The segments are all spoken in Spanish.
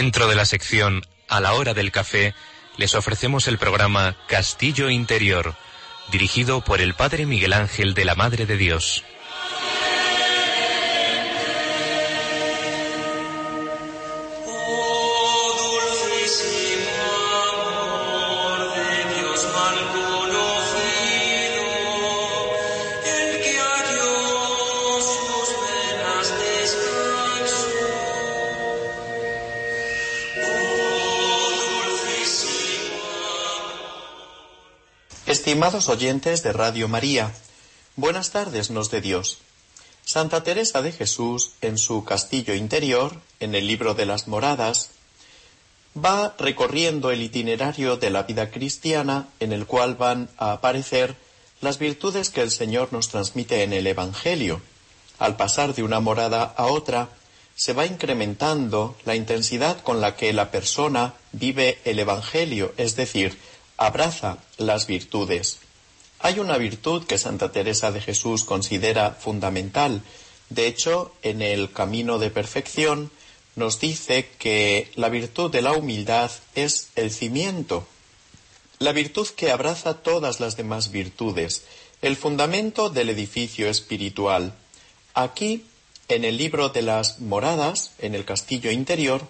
Dentro de la sección A la hora del café, les ofrecemos el programa Castillo Interior, dirigido por el Padre Miguel Ángel de la Madre de Dios. Estimados oyentes de Radio María, buenas tardes nos de Dios. Santa Teresa de Jesús, en su castillo interior, en el libro de las moradas, va recorriendo el itinerario de la vida cristiana en el cual van a aparecer las virtudes que el Señor nos transmite en el Evangelio. Al pasar de una morada a otra, se va incrementando la intensidad con la que la persona vive el Evangelio, es decir, abraza las virtudes. Hay una virtud que Santa Teresa de Jesús considera fundamental. De hecho, en el camino de perfección nos dice que la virtud de la humildad es el cimiento, la virtud que abraza todas las demás virtudes, el fundamento del edificio espiritual. Aquí, en el libro de las moradas, en el castillo interior,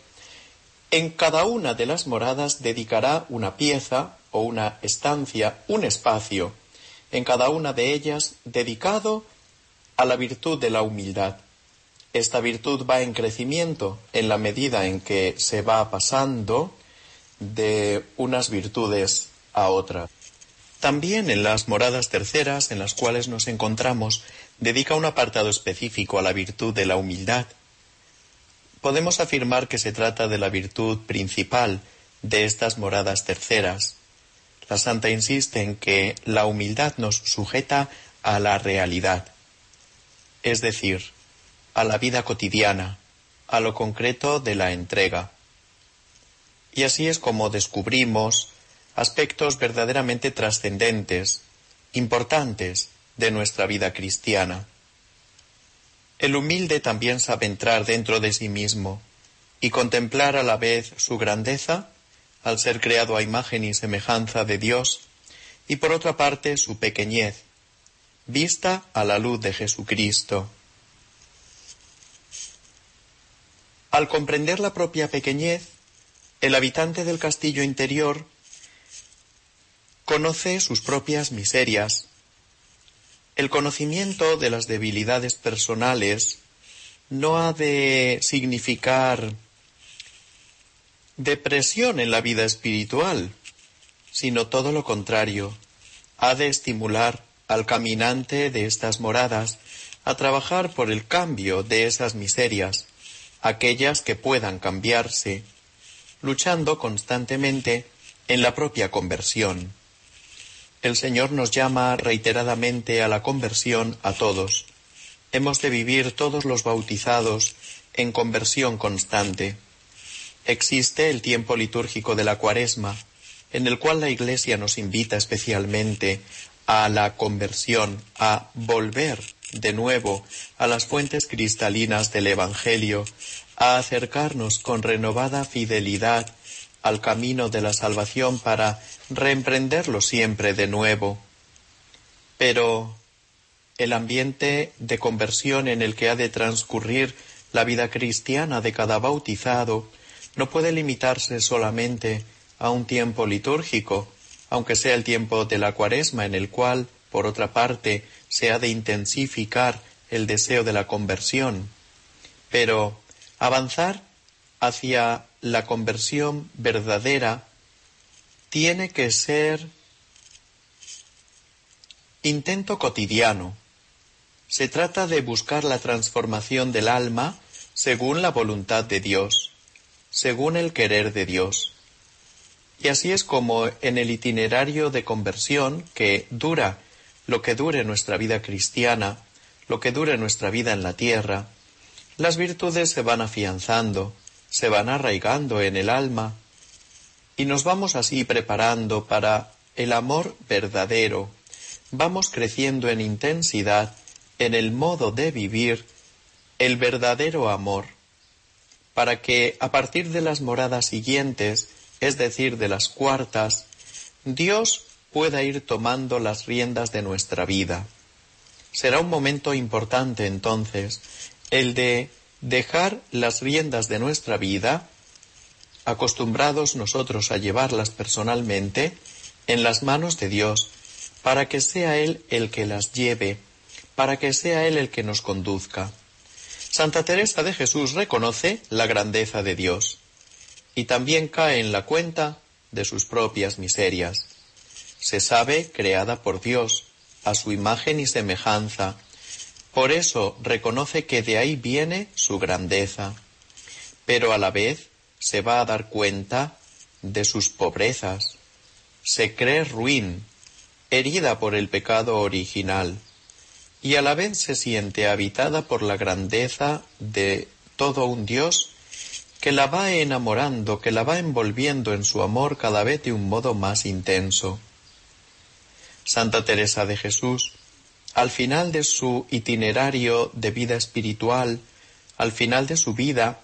en cada una de las moradas dedicará una pieza o una estancia, un espacio, en cada una de ellas dedicado a la virtud de la humildad. Esta virtud va en crecimiento en la medida en que se va pasando de unas virtudes a otras. También en las moradas terceras en las cuales nos encontramos, dedica un apartado específico a la virtud de la humildad. Podemos afirmar que se trata de la virtud principal de estas moradas terceras, la santa insiste en que la humildad nos sujeta a la realidad, es decir, a la vida cotidiana, a lo concreto de la entrega. Y así es como descubrimos aspectos verdaderamente trascendentes, importantes de nuestra vida cristiana. El humilde también sabe entrar dentro de sí mismo y contemplar a la vez su grandeza al ser creado a imagen y semejanza de Dios, y por otra parte su pequeñez, vista a la luz de Jesucristo. Al comprender la propia pequeñez, el habitante del castillo interior conoce sus propias miserias. El conocimiento de las debilidades personales no ha de significar depresión en la vida espiritual, sino todo lo contrario. Ha de estimular al caminante de estas moradas a trabajar por el cambio de esas miserias, aquellas que puedan cambiarse, luchando constantemente en la propia conversión. El Señor nos llama reiteradamente a la conversión a todos. Hemos de vivir todos los bautizados en conversión constante. Existe el tiempo litúrgico de la cuaresma, en el cual la Iglesia nos invita especialmente a la conversión, a volver de nuevo a las fuentes cristalinas del Evangelio, a acercarnos con renovada fidelidad al camino de la salvación para reemprenderlo siempre de nuevo. Pero el ambiente de conversión en el que ha de transcurrir la vida cristiana de cada bautizado no puede limitarse solamente a un tiempo litúrgico, aunque sea el tiempo de la cuaresma en el cual, por otra parte, se ha de intensificar el deseo de la conversión. Pero avanzar hacia la conversión verdadera tiene que ser intento cotidiano. Se trata de buscar la transformación del alma según la voluntad de Dios según el querer de Dios. Y así es como en el itinerario de conversión que dura lo que dure nuestra vida cristiana, lo que dure nuestra vida en la tierra, las virtudes se van afianzando, se van arraigando en el alma y nos vamos así preparando para el amor verdadero. Vamos creciendo en intensidad en el modo de vivir el verdadero amor, para que a partir de las moradas siguientes, es decir, de las cuartas, Dios pueda ir tomando las riendas de nuestra vida. Será un momento importante entonces el de dejar las riendas de nuestra vida, acostumbrados nosotros a llevarlas personalmente, en las manos de Dios, para que sea Él el que las lleve, para que sea Él el que nos conduzca. Santa Teresa de Jesús reconoce la grandeza de Dios y también cae en la cuenta de sus propias miserias. Se sabe creada por Dios, a su imagen y semejanza, por eso reconoce que de ahí viene su grandeza, pero a la vez se va a dar cuenta de sus pobrezas. Se cree ruin, herida por el pecado original, y a la vez se siente habitada por la grandeza de todo un Dios que la va enamorando, que la va envolviendo en su amor cada vez de un modo más intenso. Santa Teresa de Jesús al final de su itinerario de vida espiritual, al final de su vida,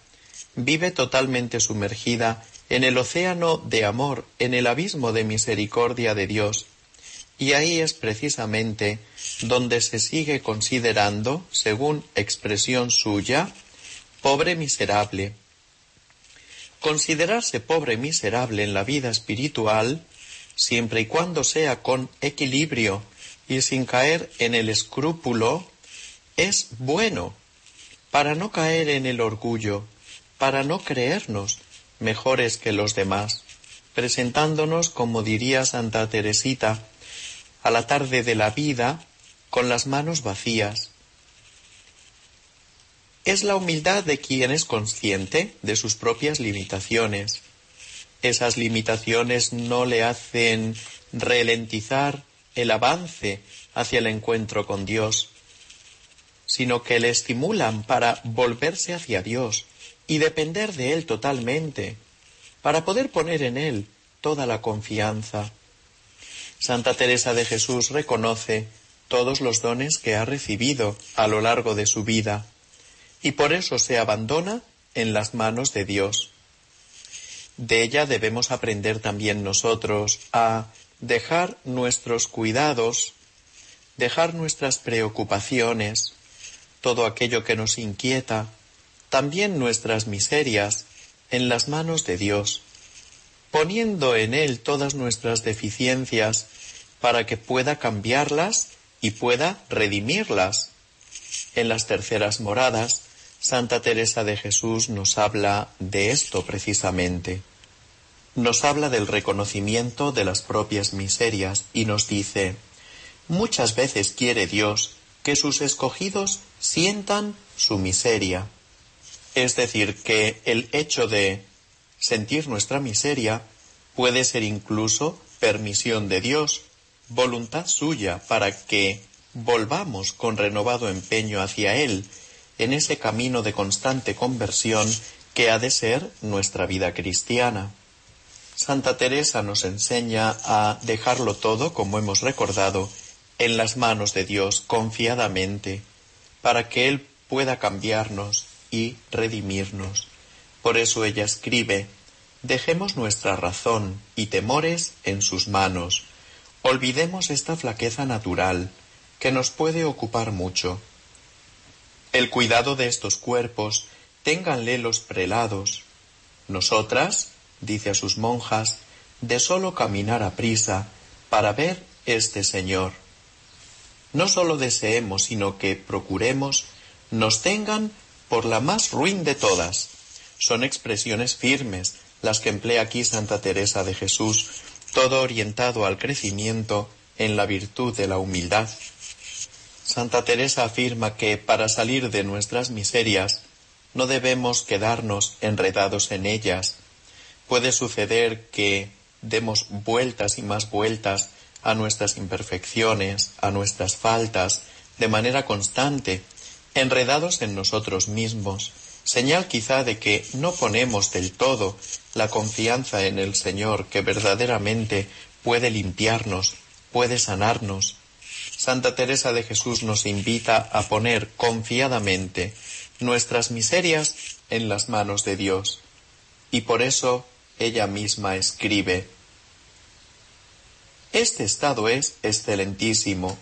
vive totalmente sumergida en el océano de amor, en el abismo de misericordia de Dios. Y ahí es precisamente donde se sigue considerando, según expresión suya, pobre miserable. Considerarse pobre miserable en la vida espiritual, siempre y cuando sea con equilibrio y sin caer en el escrúpulo es bueno para no caer en el orgullo, para no creernos mejores que los demás, presentándonos, como diría Santa Teresita, a la tarde de la vida con las manos vacías. Es la humildad de quien es consciente de sus propias limitaciones. Esas limitaciones no le hacen ralentizar el avance hacia el encuentro con Dios, sino que le estimulan para volverse hacia Dios y depender de Él totalmente, para poder poner en Él toda la confianza. Santa Teresa de Jesús reconoce todos los dones que ha recibido a lo largo de su vida y por eso se abandona en las manos de Dios. De ella debemos aprender también nosotros a dejar nuestros cuidados, dejar nuestras preocupaciones, todo aquello que nos inquieta, también nuestras miserias, en las manos de Dios, poniendo en Él todas nuestras deficiencias para que pueda cambiarlas y pueda redimirlas. En las terceras moradas, Santa Teresa de Jesús nos habla de esto precisamente nos habla del reconocimiento de las propias miserias y nos dice, muchas veces quiere Dios que sus escogidos sientan su miseria. Es decir, que el hecho de sentir nuestra miseria puede ser incluso permisión de Dios, voluntad suya para que volvamos con renovado empeño hacia Él en ese camino de constante conversión que ha de ser nuestra vida cristiana. Santa Teresa nos enseña a dejarlo todo, como hemos recordado, en las manos de Dios confiadamente, para que Él pueda cambiarnos y redimirnos. Por eso ella escribe, dejemos nuestra razón y temores en sus manos, olvidemos esta flaqueza natural que nos puede ocupar mucho. El cuidado de estos cuerpos, ténganle los prelados. Nosotras, dice a sus monjas, de solo caminar a prisa para ver este Señor. No solo deseemos, sino que procuremos nos tengan por la más ruin de todas. Son expresiones firmes las que emplea aquí Santa Teresa de Jesús, todo orientado al crecimiento en la virtud de la humildad. Santa Teresa afirma que para salir de nuestras miserias no debemos quedarnos enredados en ellas, Puede suceder que demos vueltas y más vueltas a nuestras imperfecciones, a nuestras faltas, de manera constante, enredados en nosotros mismos, señal quizá de que no ponemos del todo la confianza en el Señor que verdaderamente puede limpiarnos, puede sanarnos. Santa Teresa de Jesús nos invita a poner confiadamente nuestras miserias en las manos de Dios. Y por eso ella misma escribe, Este estado es excelentísimo,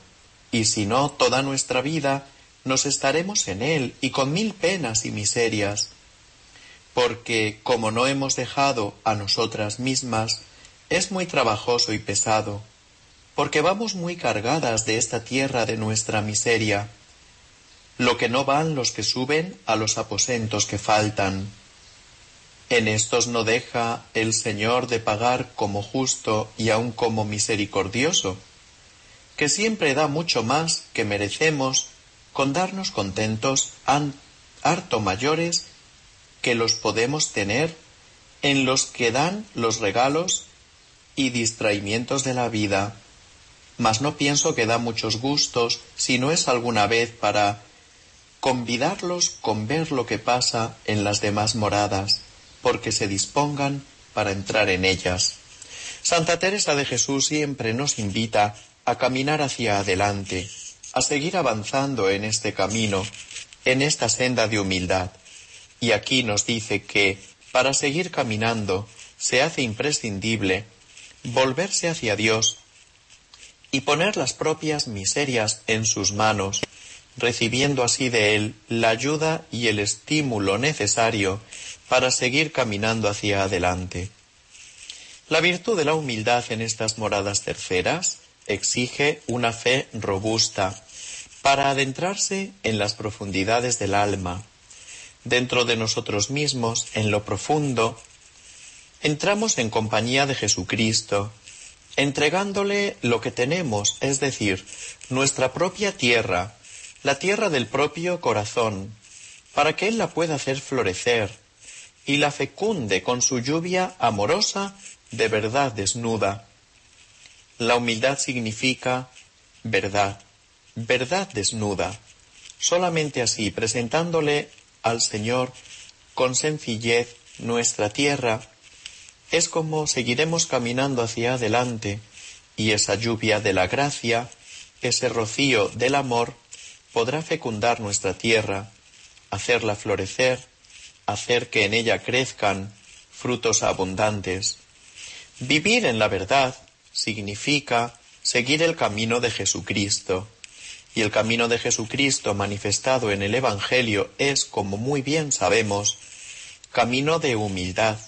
y si no toda nuestra vida nos estaremos en él y con mil penas y miserias, porque como no hemos dejado a nosotras mismas, es muy trabajoso y pesado, porque vamos muy cargadas de esta tierra de nuestra miseria, lo que no van los que suben a los aposentos que faltan. En estos no deja el Señor de pagar como justo y aun como misericordioso, que siempre da mucho más que merecemos con darnos contentos harto mayores que los podemos tener en los que dan los regalos y distraimientos de la vida. Mas no pienso que da muchos gustos si no es alguna vez para convidarlos con ver lo que pasa en las demás moradas, porque se dispongan para entrar en ellas. Santa Teresa de Jesús siempre nos invita a caminar hacia adelante, a seguir avanzando en este camino, en esta senda de humildad. Y aquí nos dice que, para seguir caminando, se hace imprescindible volverse hacia Dios y poner las propias miserias en sus manos, recibiendo así de Él la ayuda y el estímulo necesario para seguir caminando hacia adelante. La virtud de la humildad en estas moradas terceras exige una fe robusta para adentrarse en las profundidades del alma, dentro de nosotros mismos, en lo profundo, entramos en compañía de Jesucristo, entregándole lo que tenemos, es decir, nuestra propia tierra, la tierra del propio corazón, para que Él la pueda hacer florecer y la fecunde con su lluvia amorosa de verdad desnuda. La humildad significa verdad, verdad desnuda. Solamente así, presentándole al Señor con sencillez nuestra tierra, es como seguiremos caminando hacia adelante y esa lluvia de la gracia, ese rocío del amor, podrá fecundar nuestra tierra, hacerla florecer, hacer que en ella crezcan frutos abundantes. Vivir en la verdad significa seguir el camino de Jesucristo. Y el camino de Jesucristo manifestado en el Evangelio es, como muy bien sabemos, camino de humildad.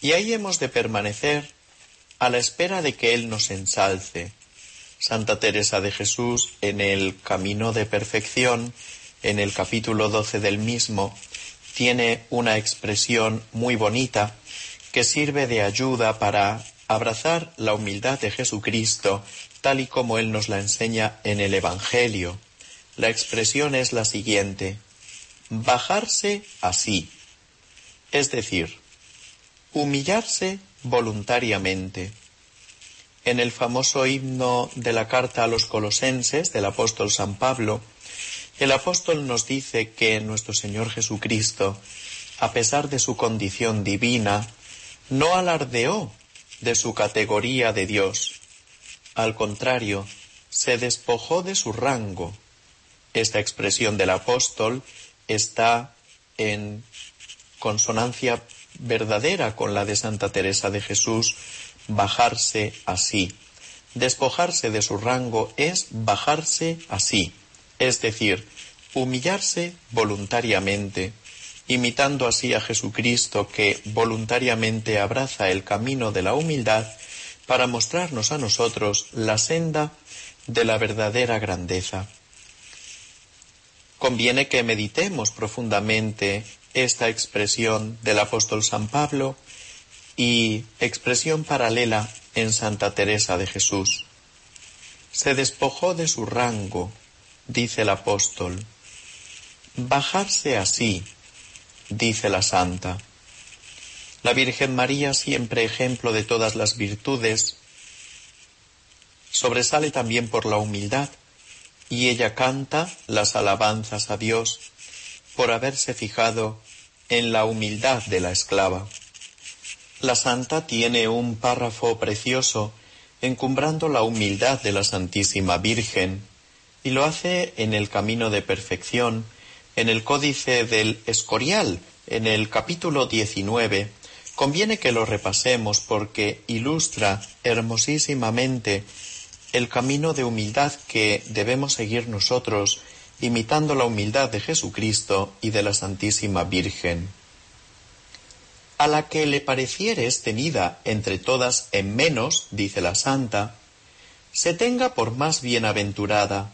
Y ahí hemos de permanecer a la espera de que Él nos ensalce, Santa Teresa de Jesús en el Camino de Perfección, en el capítulo 12 del mismo, tiene una expresión muy bonita que sirve de ayuda para abrazar la humildad de Jesucristo tal y como Él nos la enseña en el Evangelio. La expresión es la siguiente, bajarse así, es decir, humillarse voluntariamente. En el famoso himno de la carta a los colosenses del apóstol San Pablo, el apóstol nos dice que nuestro Señor Jesucristo, a pesar de su condición divina, no alardeó de su categoría de Dios. Al contrario, se despojó de su rango. Esta expresión del apóstol está en consonancia verdadera con la de Santa Teresa de Jesús, bajarse así. Despojarse de su rango es bajarse así, es decir, humillarse voluntariamente, imitando así a Jesucristo que voluntariamente abraza el camino de la humildad para mostrarnos a nosotros la senda de la verdadera grandeza. Conviene que meditemos profundamente esta expresión del apóstol San Pablo y expresión paralela en Santa Teresa de Jesús. Se despojó de su rango, dice el apóstol. Bajarse así, dice la santa. La Virgen María, siempre ejemplo de todas las virtudes, sobresale también por la humildad y ella canta las alabanzas a Dios por haberse fijado en la humildad de la esclava. La santa tiene un párrafo precioso encumbrando la humildad de la Santísima Virgen y lo hace en el camino de perfección, en el códice del Escorial, en el capítulo 19. Conviene que lo repasemos porque ilustra hermosísimamente el camino de humildad que debemos seguir nosotros, imitando la humildad de Jesucristo y de la Santísima Virgen. A la que le parecieres tenida entre todas en menos, dice la Santa, se tenga por más bienaventurada,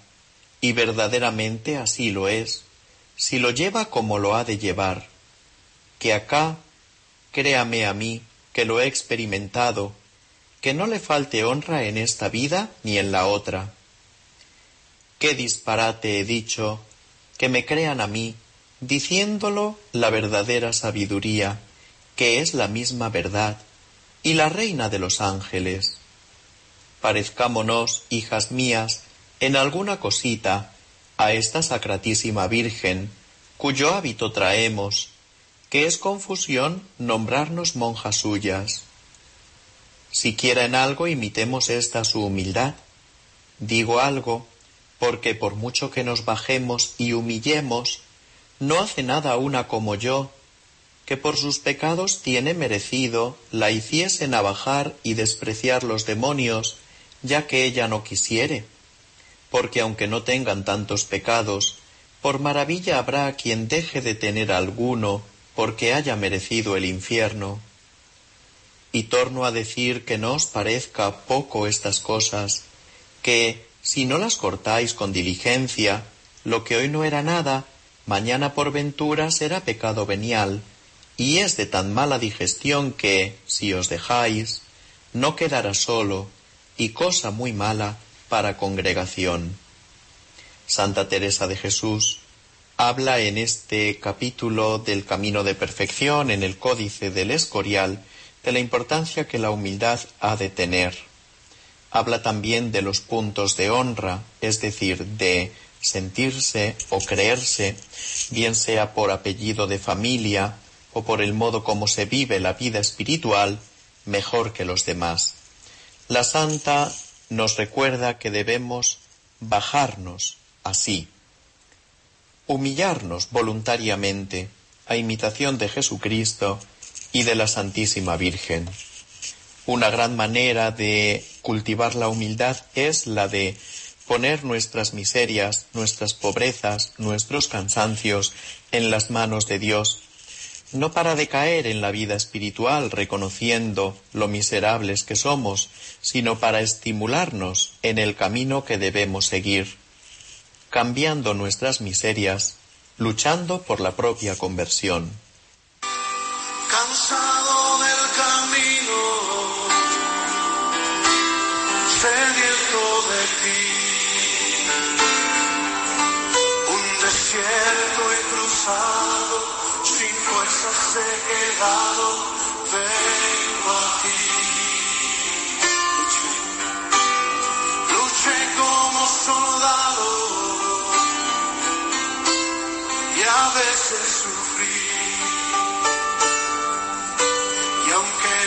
y verdaderamente así lo es, si lo lleva como lo ha de llevar, que acá, créame a mí, que lo he experimentado, que no le falte honra en esta vida ni en la otra. Qué disparate he dicho, que me crean a mí, diciéndolo la verdadera sabiduría, que es la misma verdad, y la reina de los ángeles. Parezcámonos, hijas mías, en alguna cosita a esta sacratísima Virgen, cuyo hábito traemos, que es confusión nombrarnos monjas suyas. Siquiera en algo imitemos esta su humildad. Digo algo, porque por mucho que nos bajemos y humillemos, no hace nada una como yo, que por sus pecados tiene merecido la hiciesen abajar y despreciar los demonios, ya que ella no quisiere porque aunque no tengan tantos pecados, por maravilla habrá quien deje de tener alguno porque haya merecido el infierno. Y torno a decir que no os parezca poco estas cosas, que, si no las cortáis con diligencia, lo que hoy no era nada, mañana por ventura será pecado venial, y es de tan mala digestión que, si os dejáis, no quedará solo, y cosa muy mala, para congregación. Santa Teresa de Jesús habla en este capítulo del camino de perfección, en el códice del Escorial, de la importancia que la humildad ha de tener. Habla también de los puntos de honra, es decir, de sentirse o creerse, bien sea por apellido de familia o por el modo como se vive la vida espiritual, mejor que los demás. La santa nos recuerda que debemos bajarnos así, humillarnos voluntariamente a imitación de Jesucristo y de la Santísima Virgen. Una gran manera de cultivar la humildad es la de poner nuestras miserias, nuestras pobrezas, nuestros cansancios en las manos de Dios no para decaer en la vida espiritual reconociendo lo miserables que somos, sino para estimularnos en el camino que debemos seguir, cambiando nuestras miserias, luchando por la propia conversión. Cansado del camino, sediento de ti, un desierto he cruzado he quedado, vengo a ti. Luché como soldado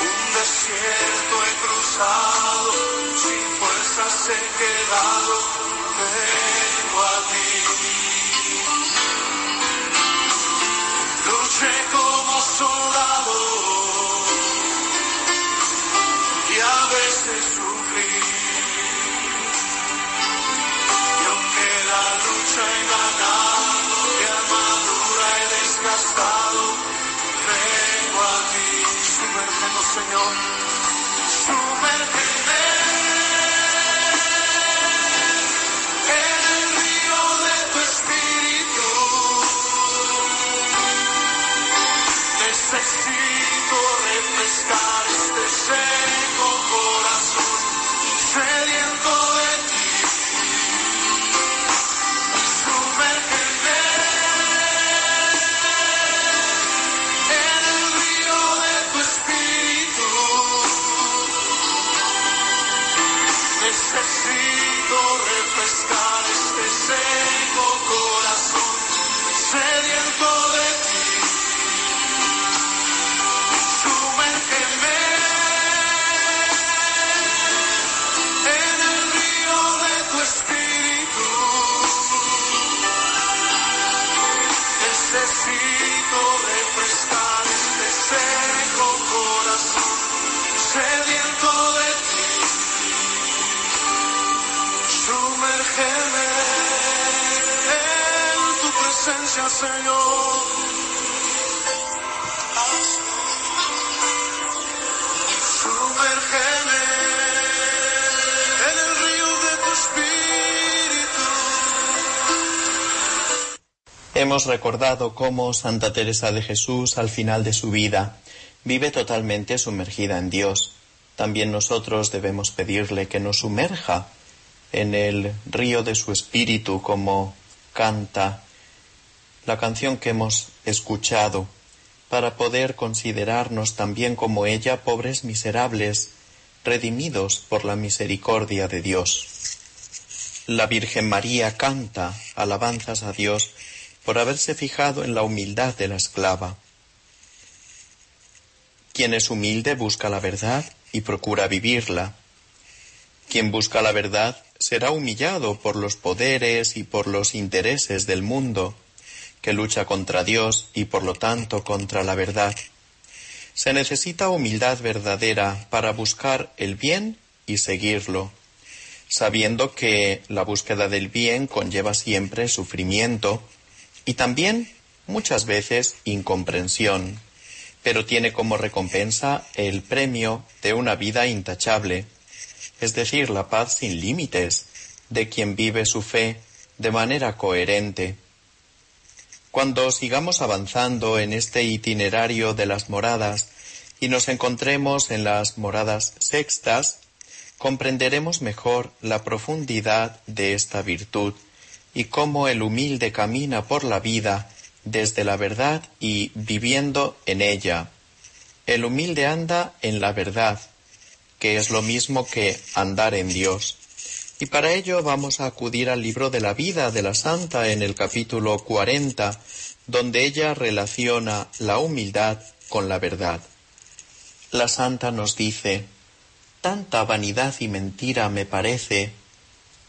Un desierto he cruzado, sin fuerzas he quedado, vengo a ti. Luché como soldado y a refrescar este seco corazón sediento I see. En tu presencia, Señor. Sumérgeme en el río de tu espíritu. Hemos recordado cómo Santa Teresa de Jesús al final de su vida vive totalmente sumergida en Dios. También nosotros debemos pedirle que nos sumerja en el río de su espíritu como canta la canción que hemos escuchado para poder considerarnos también como ella pobres miserables, redimidos por la misericordia de Dios. La Virgen María canta alabanzas a Dios por haberse fijado en la humildad de la esclava. Quien es humilde busca la verdad y procura vivirla. Quien busca la verdad será humillado por los poderes y por los intereses del mundo, que lucha contra Dios y por lo tanto contra la verdad. Se necesita humildad verdadera para buscar el bien y seguirlo, sabiendo que la búsqueda del bien conlleva siempre sufrimiento y también muchas veces incomprensión, pero tiene como recompensa el premio de una vida intachable, es decir, la paz sin límites de quien vive su fe de manera coherente. Cuando sigamos avanzando en este itinerario de las moradas y nos encontremos en las moradas sextas, comprenderemos mejor la profundidad de esta virtud y cómo el humilde camina por la vida desde la verdad y viviendo en ella. El humilde anda en la verdad, que es lo mismo que andar en Dios. Y para ello vamos a acudir al libro de la vida de la Santa en el capítulo 40, donde ella relaciona la humildad con la verdad. La Santa nos dice, Tanta vanidad y mentira me parece,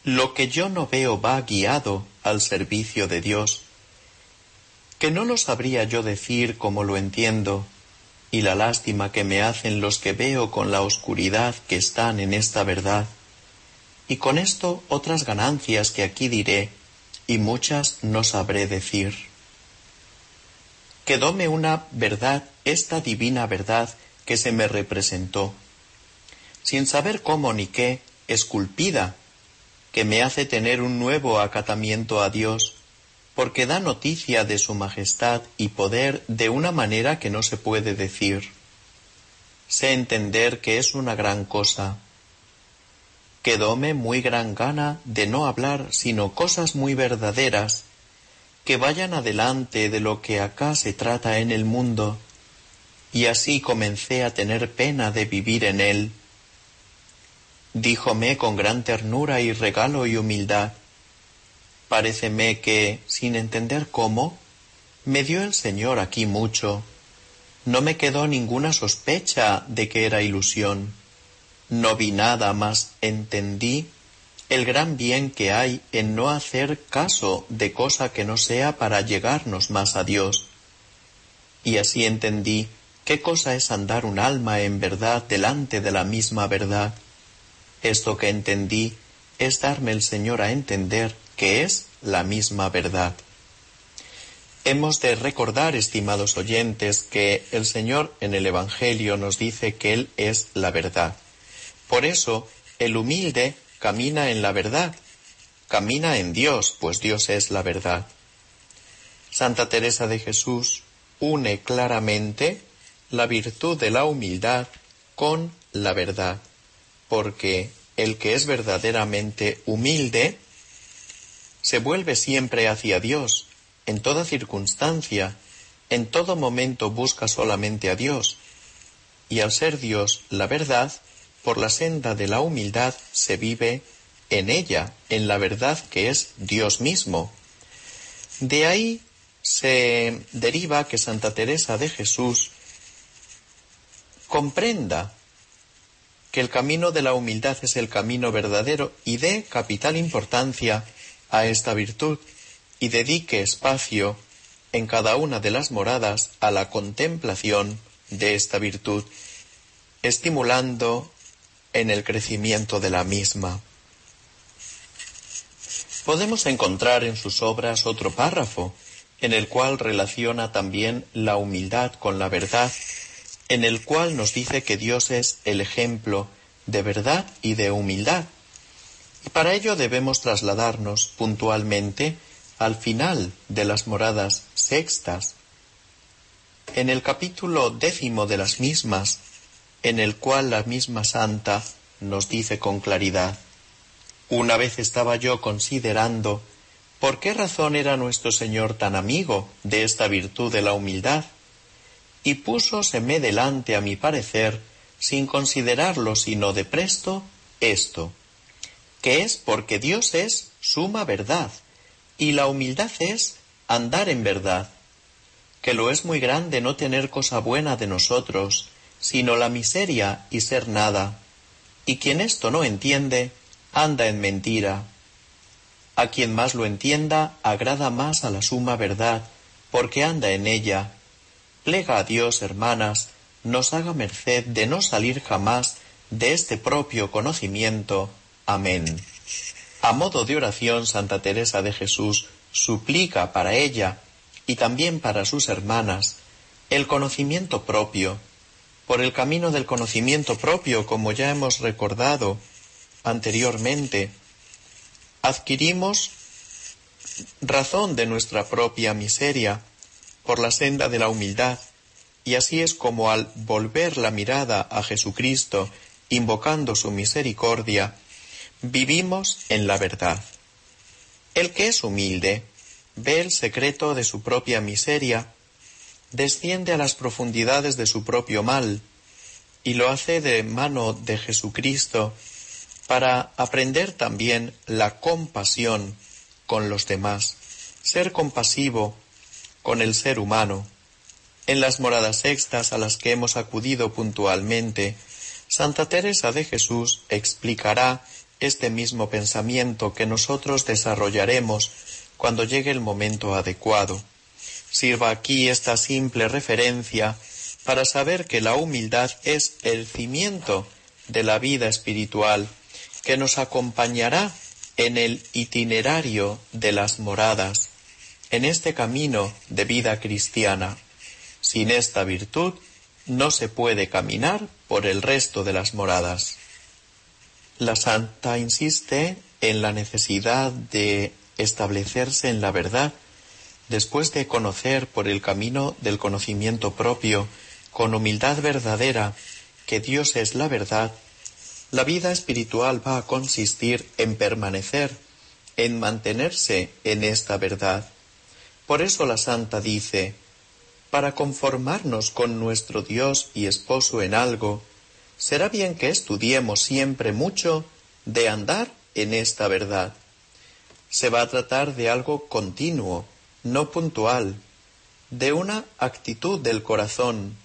lo que yo no veo va guiado al servicio de Dios, que no lo sabría yo decir como lo entiendo, y la lástima que me hacen los que veo con la oscuridad que están en esta verdad, y con esto otras ganancias que aquí diré, y muchas no sabré decir. Quedóme una verdad, esta divina verdad que se me representó, sin saber cómo ni qué, esculpida, que me hace tener un nuevo acatamiento a Dios, porque da noticia de su majestad y poder de una manera que no se puede decir. Sé entender que es una gran cosa. Quedóme muy gran gana de no hablar sino cosas muy verdaderas, que vayan adelante de lo que acá se trata en el mundo, y así comencé a tener pena de vivir en él. díjome con gran ternura y regalo y humildad. Paréceme que, sin entender cómo, me dio el Señor aquí mucho. No me quedó ninguna sospecha de que era ilusión. No vi nada, más entendí el gran bien que hay en no hacer caso de cosa que no sea para llegarnos más a Dios. Y así entendí qué cosa es andar un alma en verdad delante de la misma verdad. Esto que entendí es darme el Señor a entender que es la misma verdad. Hemos de recordar, estimados oyentes, que el Señor en el Evangelio nos dice que Él es la verdad. Por eso, el humilde camina en la verdad, camina en Dios, pues Dios es la verdad. Santa Teresa de Jesús une claramente la virtud de la humildad con la verdad, porque el que es verdaderamente humilde se vuelve siempre hacia Dios, en toda circunstancia, en todo momento busca solamente a Dios, y al ser Dios la verdad, por la senda de la humildad se vive en ella, en la verdad que es Dios mismo. De ahí se deriva que Santa Teresa de Jesús comprenda que el camino de la humildad es el camino verdadero y dé capital importancia a esta virtud y dedique espacio en cada una de las moradas a la contemplación de esta virtud, estimulando en el crecimiento de la misma. Podemos encontrar en sus obras otro párrafo, en el cual relaciona también la humildad con la verdad, en el cual nos dice que Dios es el ejemplo de verdad y de humildad. Y para ello debemos trasladarnos puntualmente al final de las moradas sextas. En el capítulo décimo de las mismas en el cual la misma santa nos dice con claridad, una vez estaba yo considerando por qué razón era nuestro Señor tan amigo de esta virtud de la humildad, y púsoseme delante a mi parecer, sin considerarlo sino de presto, esto, que es porque Dios es suma verdad, y la humildad es andar en verdad, que lo es muy grande no tener cosa buena de nosotros, sino la miseria y ser nada. Y quien esto no entiende, anda en mentira. A quien más lo entienda, agrada más a la suma verdad, porque anda en ella. Plega a Dios, hermanas, nos haga merced de no salir jamás de este propio conocimiento. Amén. A modo de oración, Santa Teresa de Jesús suplica para ella y también para sus hermanas el conocimiento propio, por el camino del conocimiento propio, como ya hemos recordado anteriormente, adquirimos razón de nuestra propia miseria por la senda de la humildad, y así es como al volver la mirada a Jesucristo, invocando su misericordia, vivimos en la verdad. El que es humilde ve el secreto de su propia miseria desciende a las profundidades de su propio mal y lo hace de mano de Jesucristo para aprender también la compasión con los demás, ser compasivo con el ser humano. En las moradas sextas a las que hemos acudido puntualmente, Santa Teresa de Jesús explicará este mismo pensamiento que nosotros desarrollaremos cuando llegue el momento adecuado. Sirva aquí esta simple referencia para saber que la humildad es el cimiento de la vida espiritual que nos acompañará en el itinerario de las moradas, en este camino de vida cristiana. Sin esta virtud no se puede caminar por el resto de las moradas. La santa insiste en la necesidad de establecerse en la verdad después de conocer por el camino del conocimiento propio, con humildad verdadera, que Dios es la verdad, la vida espiritual va a consistir en permanecer, en mantenerse en esta verdad. Por eso la santa dice, para conformarnos con nuestro Dios y esposo en algo, será bien que estudiemos siempre mucho de andar en esta verdad. Se va a tratar de algo continuo, no puntual, de una actitud del corazón,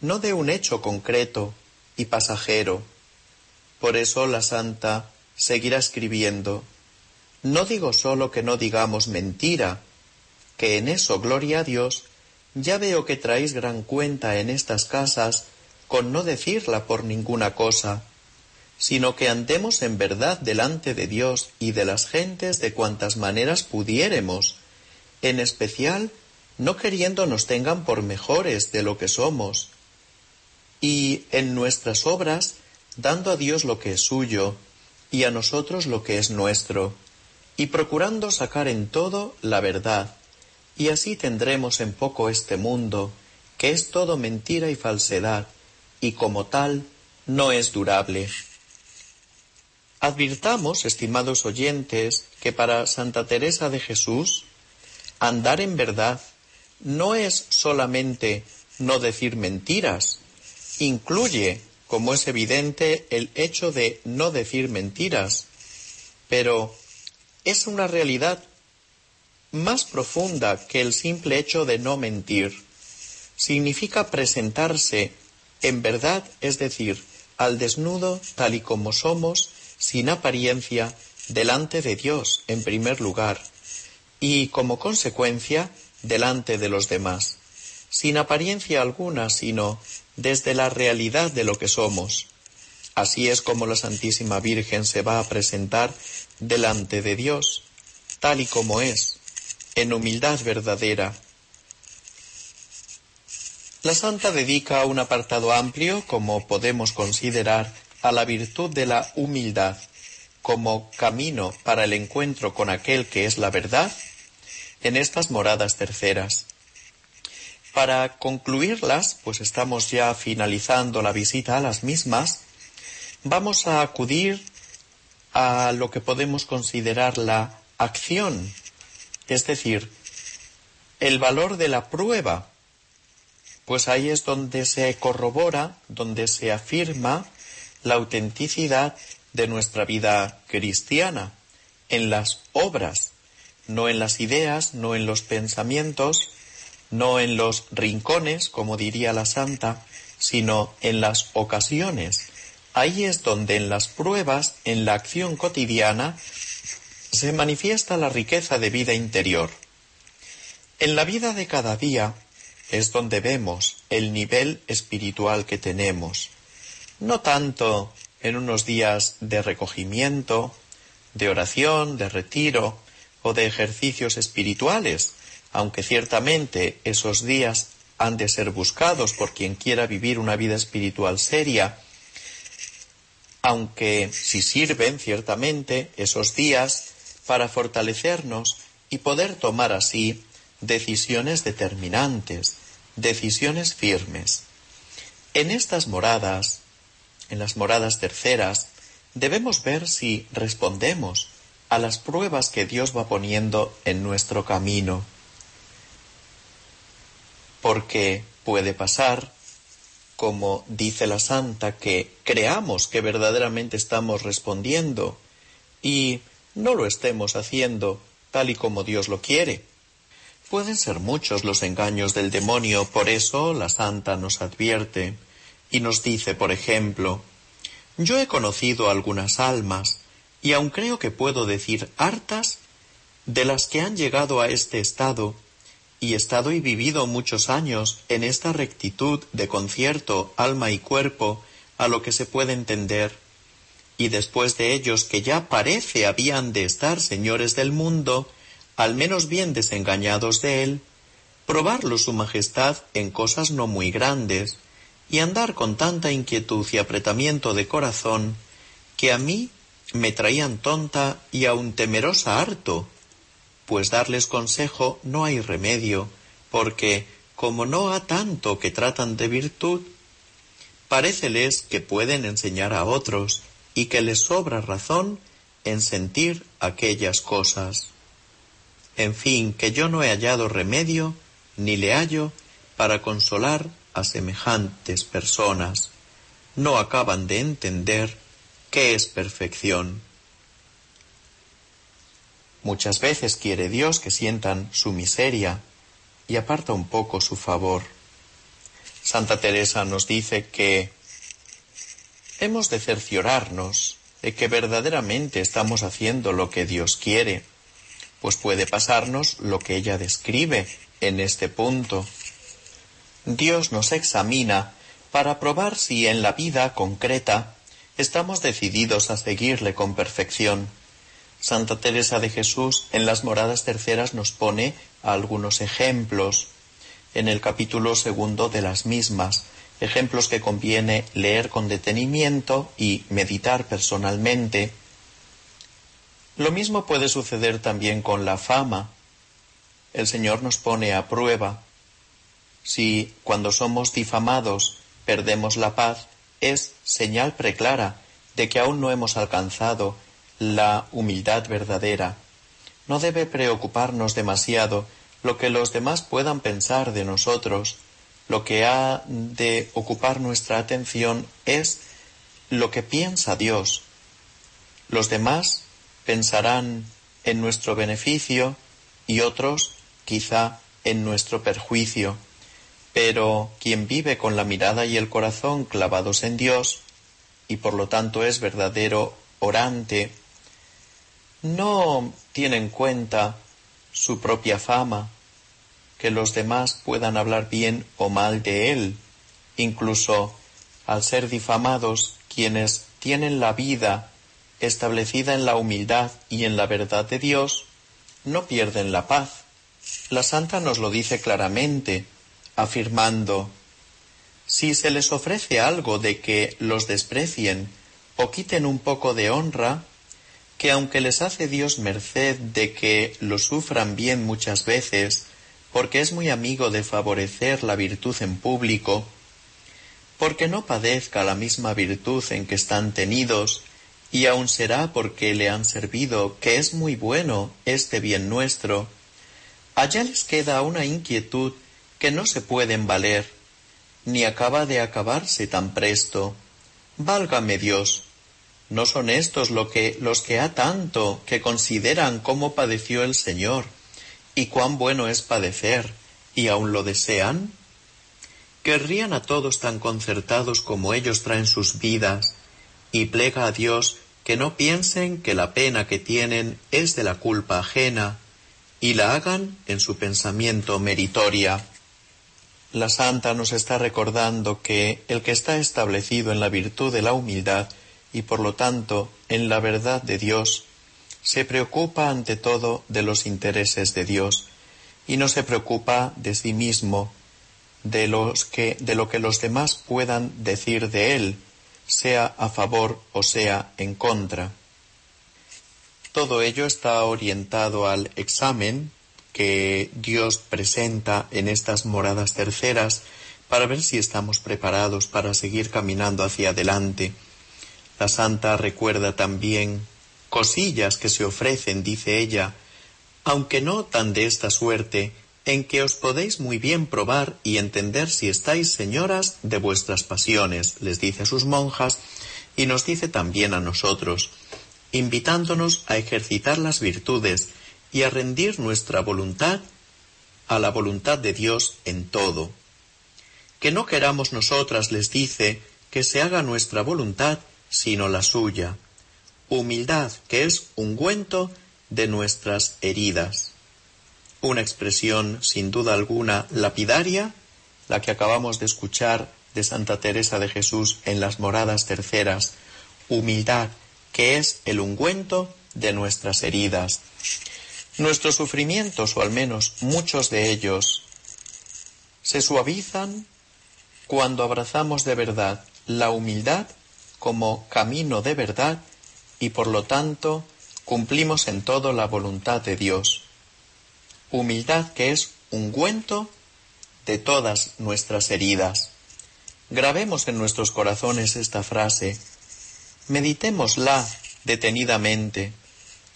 no de un hecho concreto y pasajero. Por eso la santa seguirá escribiendo. No digo solo que no digamos mentira, que en eso, gloria a Dios, ya veo que traéis gran cuenta en estas casas con no decirla por ninguna cosa, sino que andemos en verdad delante de Dios y de las gentes de cuantas maneras pudiéremos, en especial no queriendo nos tengan por mejores de lo que somos, y en nuestras obras dando a Dios lo que es suyo y a nosotros lo que es nuestro, y procurando sacar en todo la verdad, y así tendremos en poco este mundo, que es todo mentira y falsedad, y como tal no es durable. Advirtamos, estimados oyentes, que para Santa Teresa de Jesús, andar en verdad no es solamente no decir mentiras, incluye, como es evidente, el hecho de no decir mentiras, pero es una realidad más profunda que el simple hecho de no mentir. Significa presentarse en verdad, es decir, al desnudo tal y como somos, sin apariencia, delante de Dios en primer lugar, y como consecuencia delante de los demás, sin apariencia alguna, sino desde la realidad de lo que somos. Así es como la Santísima Virgen se va a presentar delante de Dios, tal y como es, en humildad verdadera. La Santa dedica un apartado amplio, como podemos considerar, a la virtud de la humildad, como camino para el encuentro con aquel que es la verdad en estas moradas terceras. Para concluirlas, pues estamos ya finalizando la visita a las mismas, vamos a acudir a lo que podemos considerar la acción, es decir, el valor de la prueba, pues ahí es donde se corrobora, donde se afirma la autenticidad de nuestra vida cristiana, en las obras, no en las ideas, no en los pensamientos, no en los rincones, como diría la santa, sino en las ocasiones. Ahí es donde en las pruebas, en la acción cotidiana, se manifiesta la riqueza de vida interior. En la vida de cada día es donde vemos el nivel espiritual que tenemos, no tanto en unos días de recogimiento, de oración, de retiro, o de ejercicios espirituales, aunque ciertamente esos días han de ser buscados por quien quiera vivir una vida espiritual seria, aunque si sirven ciertamente esos días para fortalecernos y poder tomar así decisiones determinantes, decisiones firmes. En estas moradas, en las moradas terceras, debemos ver si respondemos a las pruebas que Dios va poniendo en nuestro camino. Porque puede pasar, como dice la santa, que creamos que verdaderamente estamos respondiendo y no lo estemos haciendo tal y como Dios lo quiere. Pueden ser muchos los engaños del demonio, por eso la santa nos advierte y nos dice, por ejemplo, yo he conocido algunas almas y aun creo que puedo decir hartas de las que han llegado a este estado y estado y vivido muchos años en esta rectitud de concierto, alma y cuerpo, a lo que se puede entender, y después de ellos que ya parece habían de estar señores del mundo, al menos bien desengañados de él, probarlo su majestad en cosas no muy grandes, y andar con tanta inquietud y apretamiento de corazón, que a mí me traían tonta y aun temerosa harto, pues darles consejo no hay remedio, porque como no ha tanto que tratan de virtud, paréceles que pueden enseñar a otros y que les sobra razón en sentir aquellas cosas. En fin, que yo no he hallado remedio, ni le hallo, para consolar a semejantes personas, no acaban de entender qué es perfección. Muchas veces quiere Dios que sientan su miseria y aparta un poco su favor. Santa Teresa nos dice que hemos de cerciorarnos de que verdaderamente estamos haciendo lo que Dios quiere, pues puede pasarnos lo que ella describe en este punto. Dios nos examina para probar si en la vida concreta estamos decididos a seguirle con perfección. Santa Teresa de Jesús en las moradas terceras nos pone algunos ejemplos en el capítulo segundo de las mismas, ejemplos que conviene leer con detenimiento y meditar personalmente. Lo mismo puede suceder también con la fama. El Señor nos pone a prueba. Si cuando somos difamados perdemos la paz, es señal preclara de que aún no hemos alcanzado la humildad verdadera. No debe preocuparnos demasiado lo que los demás puedan pensar de nosotros. Lo que ha de ocupar nuestra atención es lo que piensa Dios. Los demás pensarán en nuestro beneficio y otros quizá en nuestro perjuicio. Pero quien vive con la mirada y el corazón clavados en Dios, y por lo tanto es verdadero orante, no tiene en cuenta su propia fama, que los demás puedan hablar bien o mal de él, incluso al ser difamados quienes tienen la vida establecida en la humildad y en la verdad de Dios, no pierden la paz. La santa nos lo dice claramente, afirmando, si se les ofrece algo de que los desprecien o quiten un poco de honra, que aunque les hace Dios merced de que lo sufran bien muchas veces, porque es muy amigo de favorecer la virtud en público, porque no padezca la misma virtud en que están tenidos, y aun será porque le han servido, que es muy bueno este bien nuestro, allá les queda una inquietud que no se pueden valer, ni acaba de acabarse tan presto. Válgame Dios, ¿no son estos lo que, los que ha tanto que consideran cómo padeció el Señor? y cuán bueno es padecer, y aún lo desean? ¿Querrían a todos tan concertados como ellos traen sus vidas, y plega a Dios que no piensen que la pena que tienen es de la culpa ajena, y la hagan en su pensamiento meritoria? La santa nos está recordando que el que está establecido en la virtud de la humildad y por lo tanto en la verdad de Dios, se preocupa ante todo de los intereses de Dios y no se preocupa de sí mismo, de, los que, de lo que los demás puedan decir de él, sea a favor o sea en contra. Todo ello está orientado al examen que Dios presenta en estas moradas terceras para ver si estamos preparados para seguir caminando hacia adelante. La santa recuerda también cosillas que se ofrecen, dice ella, aunque no tan de esta suerte, en que os podéis muy bien probar y entender si estáis señoras de vuestras pasiones, les dice a sus monjas, y nos dice también a nosotros, invitándonos a ejercitar las virtudes y a rendir nuestra voluntad a la voluntad de Dios en todo. Que no queramos nosotras, les dice, que se haga nuestra voluntad, sino la suya humildad que es ungüento de nuestras heridas. Una expresión sin duda alguna lapidaria, la que acabamos de escuchar de Santa Teresa de Jesús en las moradas terceras, humildad que es el ungüento de nuestras heridas. Nuestros sufrimientos, o al menos muchos de ellos, se suavizan cuando abrazamos de verdad la humildad como camino de verdad y por lo tanto cumplimos en todo la voluntad de Dios. Humildad que es ungüento de todas nuestras heridas. Grabemos en nuestros corazones esta frase, meditémosla detenidamente,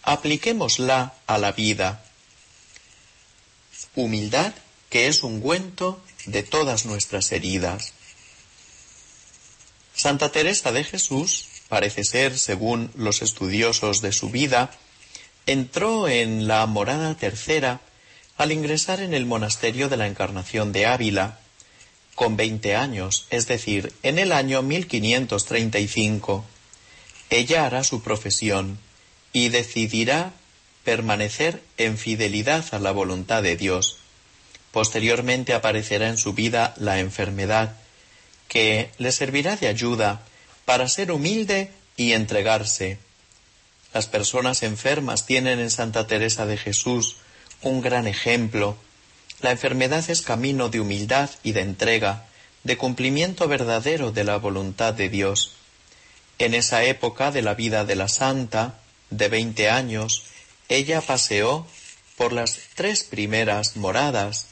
apliquémosla a la vida. Humildad que es ungüento de todas nuestras heridas. Santa Teresa de Jesús, parece ser, según los estudiosos de su vida, entró en la morada tercera al ingresar en el monasterio de la Encarnación de Ávila, con veinte años, es decir, en el año 1535. Ella hará su profesión y decidirá permanecer en fidelidad a la voluntad de Dios. Posteriormente aparecerá en su vida la enfermedad, que le servirá de ayuda para ser humilde y entregarse. Las personas enfermas tienen en Santa Teresa de Jesús un gran ejemplo. La enfermedad es camino de humildad y de entrega, de cumplimiento verdadero de la voluntad de Dios. En esa época de la vida de la santa, de veinte años, ella paseó por las tres primeras moradas,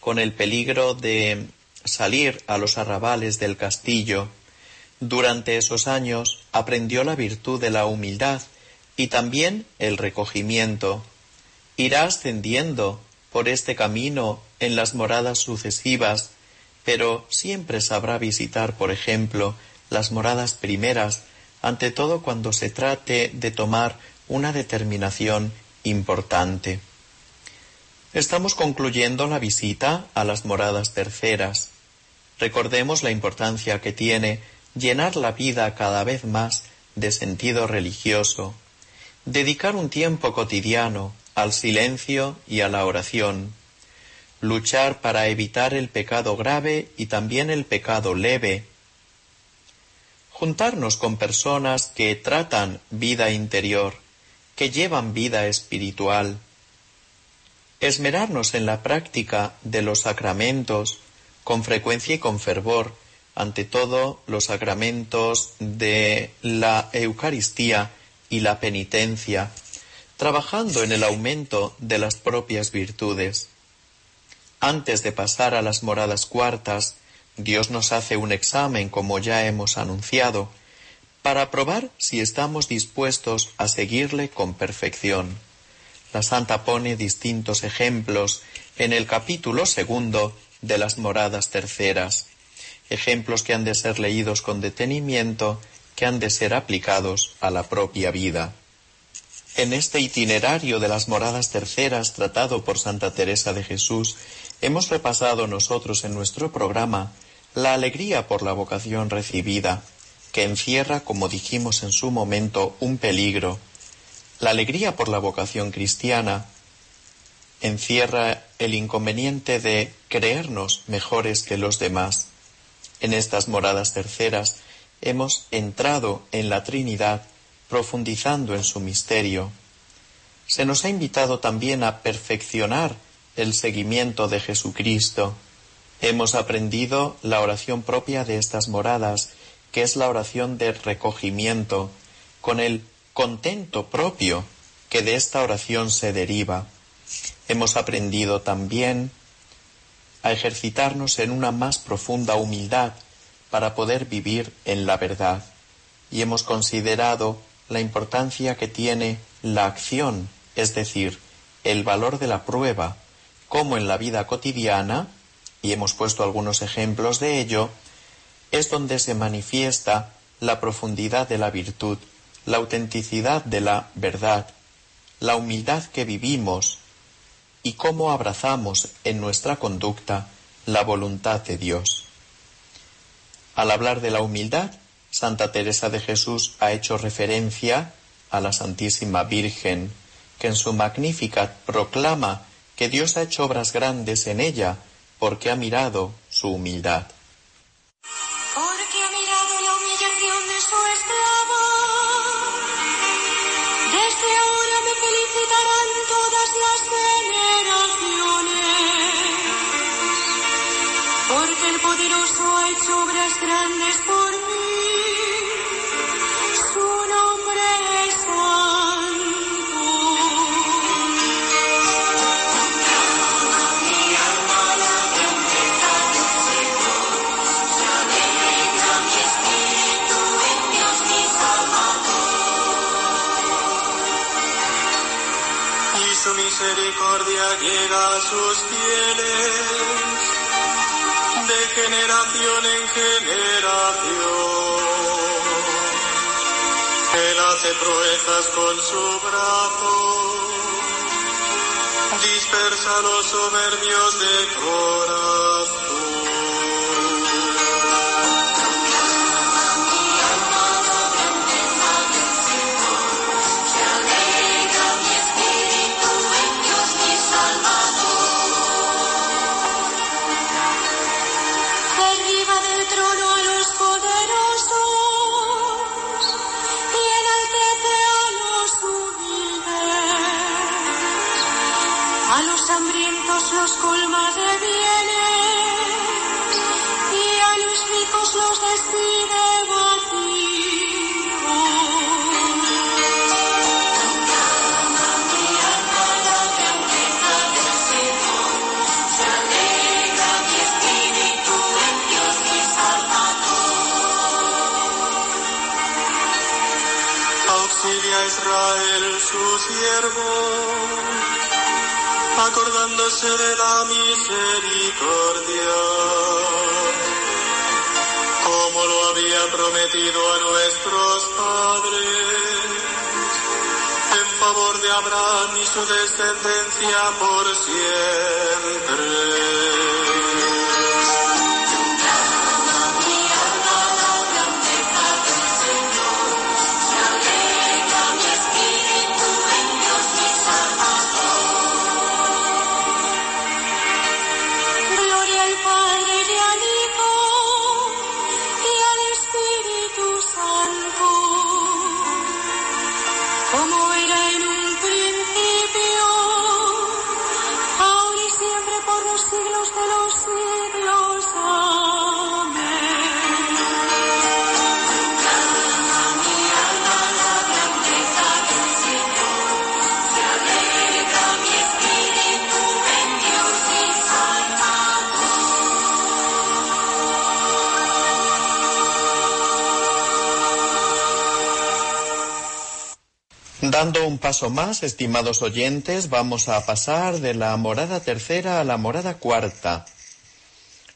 con el peligro de salir a los arrabales del castillo. Durante esos años aprendió la virtud de la humildad y también el recogimiento. Irá ascendiendo por este camino en las moradas sucesivas, pero siempre sabrá visitar, por ejemplo, las moradas primeras, ante todo cuando se trate de tomar una determinación importante. Estamos concluyendo la visita a las moradas terceras. Recordemos la importancia que tiene llenar la vida cada vez más de sentido religioso, dedicar un tiempo cotidiano al silencio y a la oración, luchar para evitar el pecado grave y también el pecado leve, juntarnos con personas que tratan vida interior, que llevan vida espiritual, esmerarnos en la práctica de los sacramentos con frecuencia y con fervor, ante todo los sacramentos de la Eucaristía y la penitencia, trabajando en el aumento de las propias virtudes. Antes de pasar a las moradas cuartas, Dios nos hace un examen, como ya hemos anunciado, para probar si estamos dispuestos a seguirle con perfección. La Santa pone distintos ejemplos en el capítulo segundo de las moradas terceras, ejemplos que han de ser leídos con detenimiento, que han de ser aplicados a la propia vida. En este itinerario de las moradas terceras tratado por Santa Teresa de Jesús, hemos repasado nosotros en nuestro programa la alegría por la vocación recibida, que encierra, como dijimos en su momento, un peligro. La alegría por la vocación cristiana encierra el inconveniente de creernos mejores que los demás. En estas moradas terceras hemos entrado en la Trinidad profundizando en su misterio. Se nos ha invitado también a perfeccionar el seguimiento de Jesucristo, Hemos aprendido la oración propia de estas moradas, que es la oración de recogimiento, con el contento propio que de esta oración se deriva. Hemos aprendido también a ejercitarnos en una más profunda humildad para poder vivir en la verdad. Y hemos considerado la importancia que tiene la acción, es decir, el valor de la prueba, como en la vida cotidiana y hemos puesto algunos ejemplos de ello, es donde se manifiesta la profundidad de la virtud, la autenticidad de la verdad, la humildad que vivimos y cómo abrazamos en nuestra conducta la voluntad de Dios. Al hablar de la humildad, Santa Teresa de Jesús ha hecho referencia a la Santísima Virgen, que en su Magnificat proclama que Dios ha hecho obras grandes en ella porque ha mirado su humildad. Su nombre es santo. y su misericordia llega a sus fieles. De generación en generación. Él hace proezas con su brazo, dispersa los soberbios de corazón. Acordándose de la misericordia, como lo había prometido a nuestros padres, en favor de Abraham y su descendencia por siempre. Dando un paso más, estimados oyentes, vamos a pasar de la morada tercera a la morada cuarta.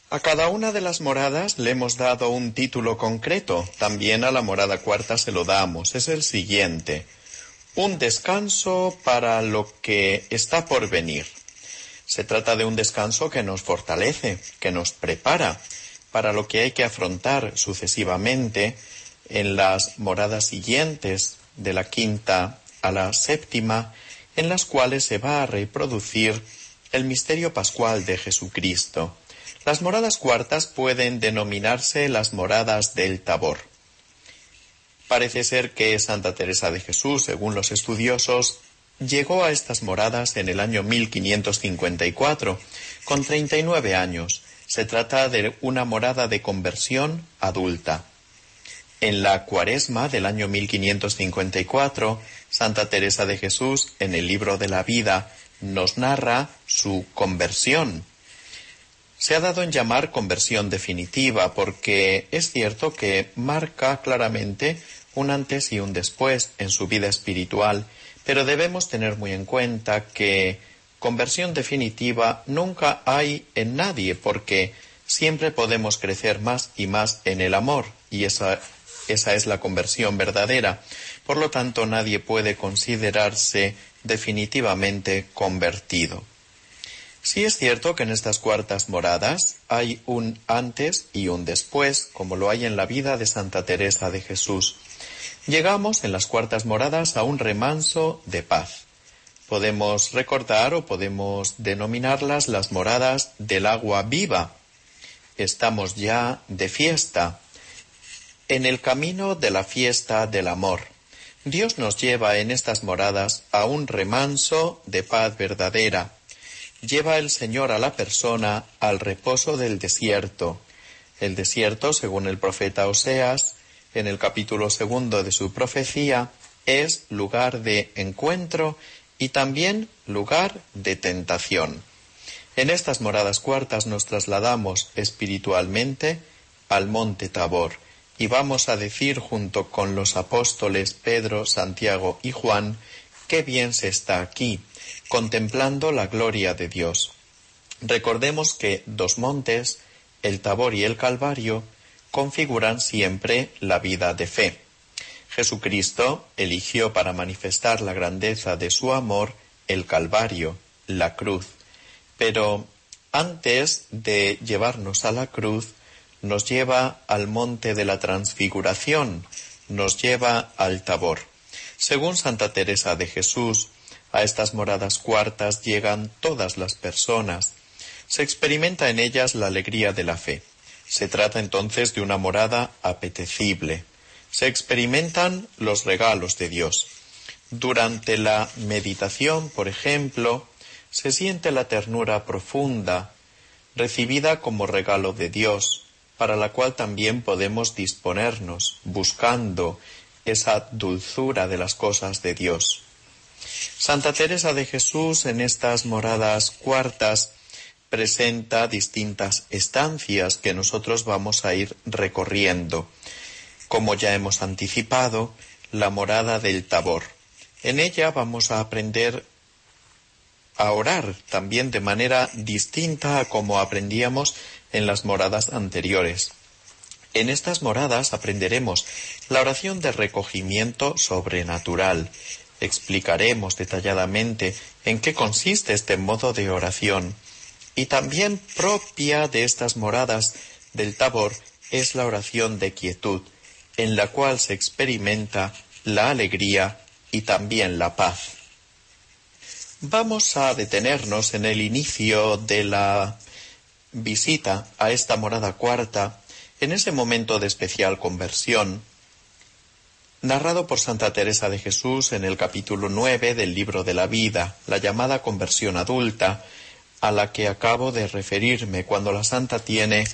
A cada una de las moradas le hemos dado un título concreto, también a la morada cuarta se lo damos, es el siguiente. Un descanso para lo que está por venir. Se trata de un descanso que nos fortalece, que nos prepara para lo que hay que afrontar sucesivamente en las moradas siguientes, de la quinta a la séptima, en las cuales se va a reproducir el misterio pascual de Jesucristo. Las moradas cuartas pueden denominarse las moradas del Tabor. Parece ser que Santa Teresa de Jesús, según los estudiosos, llegó a estas moradas en el año 1554, con 39 años. Se trata de una morada de conversión adulta. En la cuaresma del año 1554, Santa Teresa de Jesús, en el libro de la vida, nos narra su conversión. Se ha dado en llamar conversión definitiva porque es cierto que marca claramente un antes y un después en su vida espiritual, pero debemos tener muy en cuenta que conversión definitiva nunca hay en nadie porque siempre podemos crecer más y más en el amor y esa esa es la conversión verdadera. Por lo tanto, nadie puede considerarse definitivamente convertido. Sí es cierto que en estas cuartas moradas hay un antes y un después, como lo hay en la vida de Santa Teresa de Jesús. Llegamos en las cuartas moradas a un remanso de paz. Podemos recordar o podemos denominarlas las moradas del agua viva. Estamos ya de fiesta, en el camino de la fiesta del amor. Dios nos lleva en estas moradas a un remanso de paz verdadera. Lleva el Señor a la persona al reposo del desierto. El desierto, según el profeta Oseas, en el capítulo segundo de su profecía, es lugar de encuentro y también lugar de tentación. En estas moradas cuartas nos trasladamos espiritualmente al monte Tabor y vamos a decir junto con los apóstoles Pedro, Santiago y Juan, qué bien se está aquí, contemplando la gloria de Dios. Recordemos que dos montes, el Tabor y el Calvario configuran siempre la vida de fe. Jesucristo eligió para manifestar la grandeza de su amor el Calvario, la cruz. Pero antes de llevarnos a la cruz, nos lleva al monte de la transfiguración, nos lleva al Tabor. Según Santa Teresa de Jesús, a estas moradas cuartas llegan todas las personas. Se experimenta en ellas la alegría de la fe. Se trata entonces de una morada apetecible. Se experimentan los regalos de Dios. Durante la meditación, por ejemplo, se siente la ternura profunda, recibida como regalo de Dios, para la cual también podemos disponernos, buscando esa dulzura de las cosas de Dios. Santa Teresa de Jesús en estas moradas cuartas presenta distintas estancias que nosotros vamos a ir recorriendo. Como ya hemos anticipado, la morada del Tabor. En ella vamos a aprender a orar también de manera distinta a como aprendíamos en las moradas anteriores. En estas moradas aprenderemos la oración de recogimiento sobrenatural. Explicaremos detalladamente en qué consiste este modo de oración. Y también propia de estas moradas del tabor es la oración de quietud, en la cual se experimenta la alegría y también la paz. Vamos a detenernos en el inicio de la visita a esta morada cuarta, en ese momento de especial conversión, narrado por Santa Teresa de Jesús en el capítulo nueve del libro de la vida, la llamada conversión adulta, a la que acabo de referirme cuando la santa tiene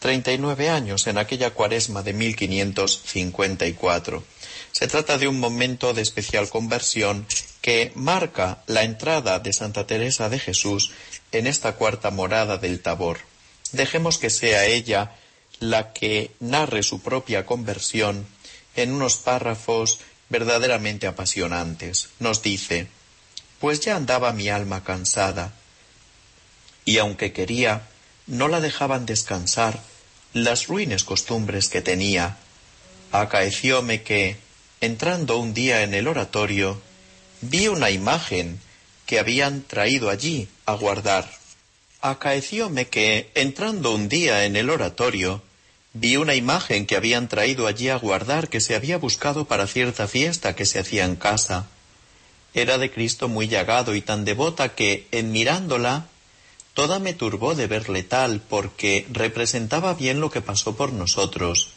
treinta y nueve años en aquella cuaresma de 1554. Se trata de un momento de especial conversión que marca la entrada de Santa Teresa de Jesús en esta cuarta morada del Tabor. Dejemos que sea ella la que narre su propia conversión en unos párrafos verdaderamente apasionantes. Nos dice, pues ya andaba mi alma cansada, y aunque quería, no la dejaban descansar las ruines costumbres que tenía. Acaecióme que, entrando un día en el oratorio, vi una imagen que habían traído allí a guardar. Acaecióme que, entrando un día en el oratorio, vi una imagen que habían traído allí a guardar que se había buscado para cierta fiesta que se hacía en casa. Era de Cristo muy llagado y tan devota que, en mirándola, toda me turbó de verle tal, porque representaba bien lo que pasó por nosotros.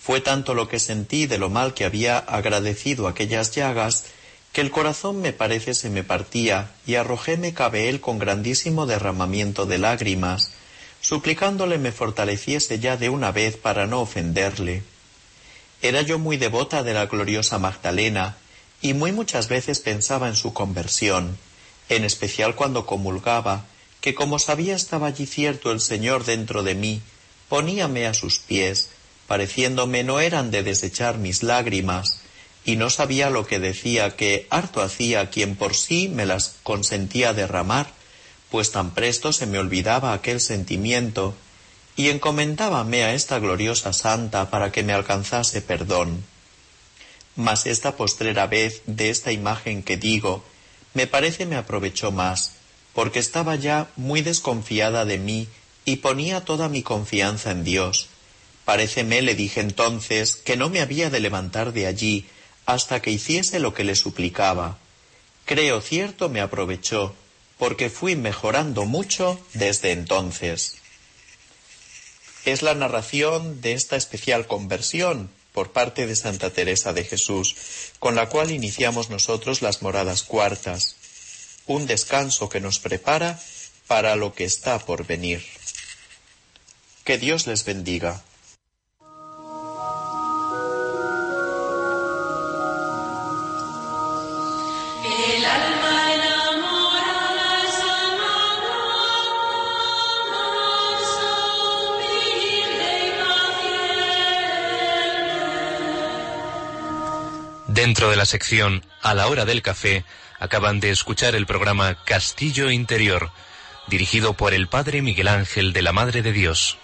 Fue tanto lo que sentí de lo mal que había agradecido aquellas llagas, que el corazón me parece se me partía y arrojóme cabe él con grandísimo derramamiento de lágrimas, suplicándole me fortaleciese ya de una vez para no ofenderle. Era yo muy devota de la gloriosa Magdalena, y muy muchas veces pensaba en su conversión, en especial cuando comulgaba, que como sabía estaba allí cierto el Señor dentro de mí, poníame a sus pies, pareciéndome no eran de desechar mis lágrimas, y no sabía lo que decía que harto hacía quien por sí me las consentía derramar, pues tan presto se me olvidaba aquel sentimiento, y encomendábame a esta gloriosa santa para que me alcanzase perdón. Mas esta postrera vez de esta imagen que digo, me parece me aprovechó más, porque estaba ya muy desconfiada de mí y ponía toda mi confianza en Dios. Paréceme, le dije entonces, que no me había de levantar de allí, hasta que hiciese lo que le suplicaba. Creo cierto me aprovechó, porque fui mejorando mucho desde entonces. Es la narración de esta especial conversión por parte de Santa Teresa de Jesús, con la cual iniciamos nosotros las moradas cuartas, un descanso que nos prepara para lo que está por venir. Que Dios les bendiga. Dentro de la sección A la hora del café, acaban de escuchar el programa Castillo Interior, dirigido por el Padre Miguel Ángel de la Madre de Dios.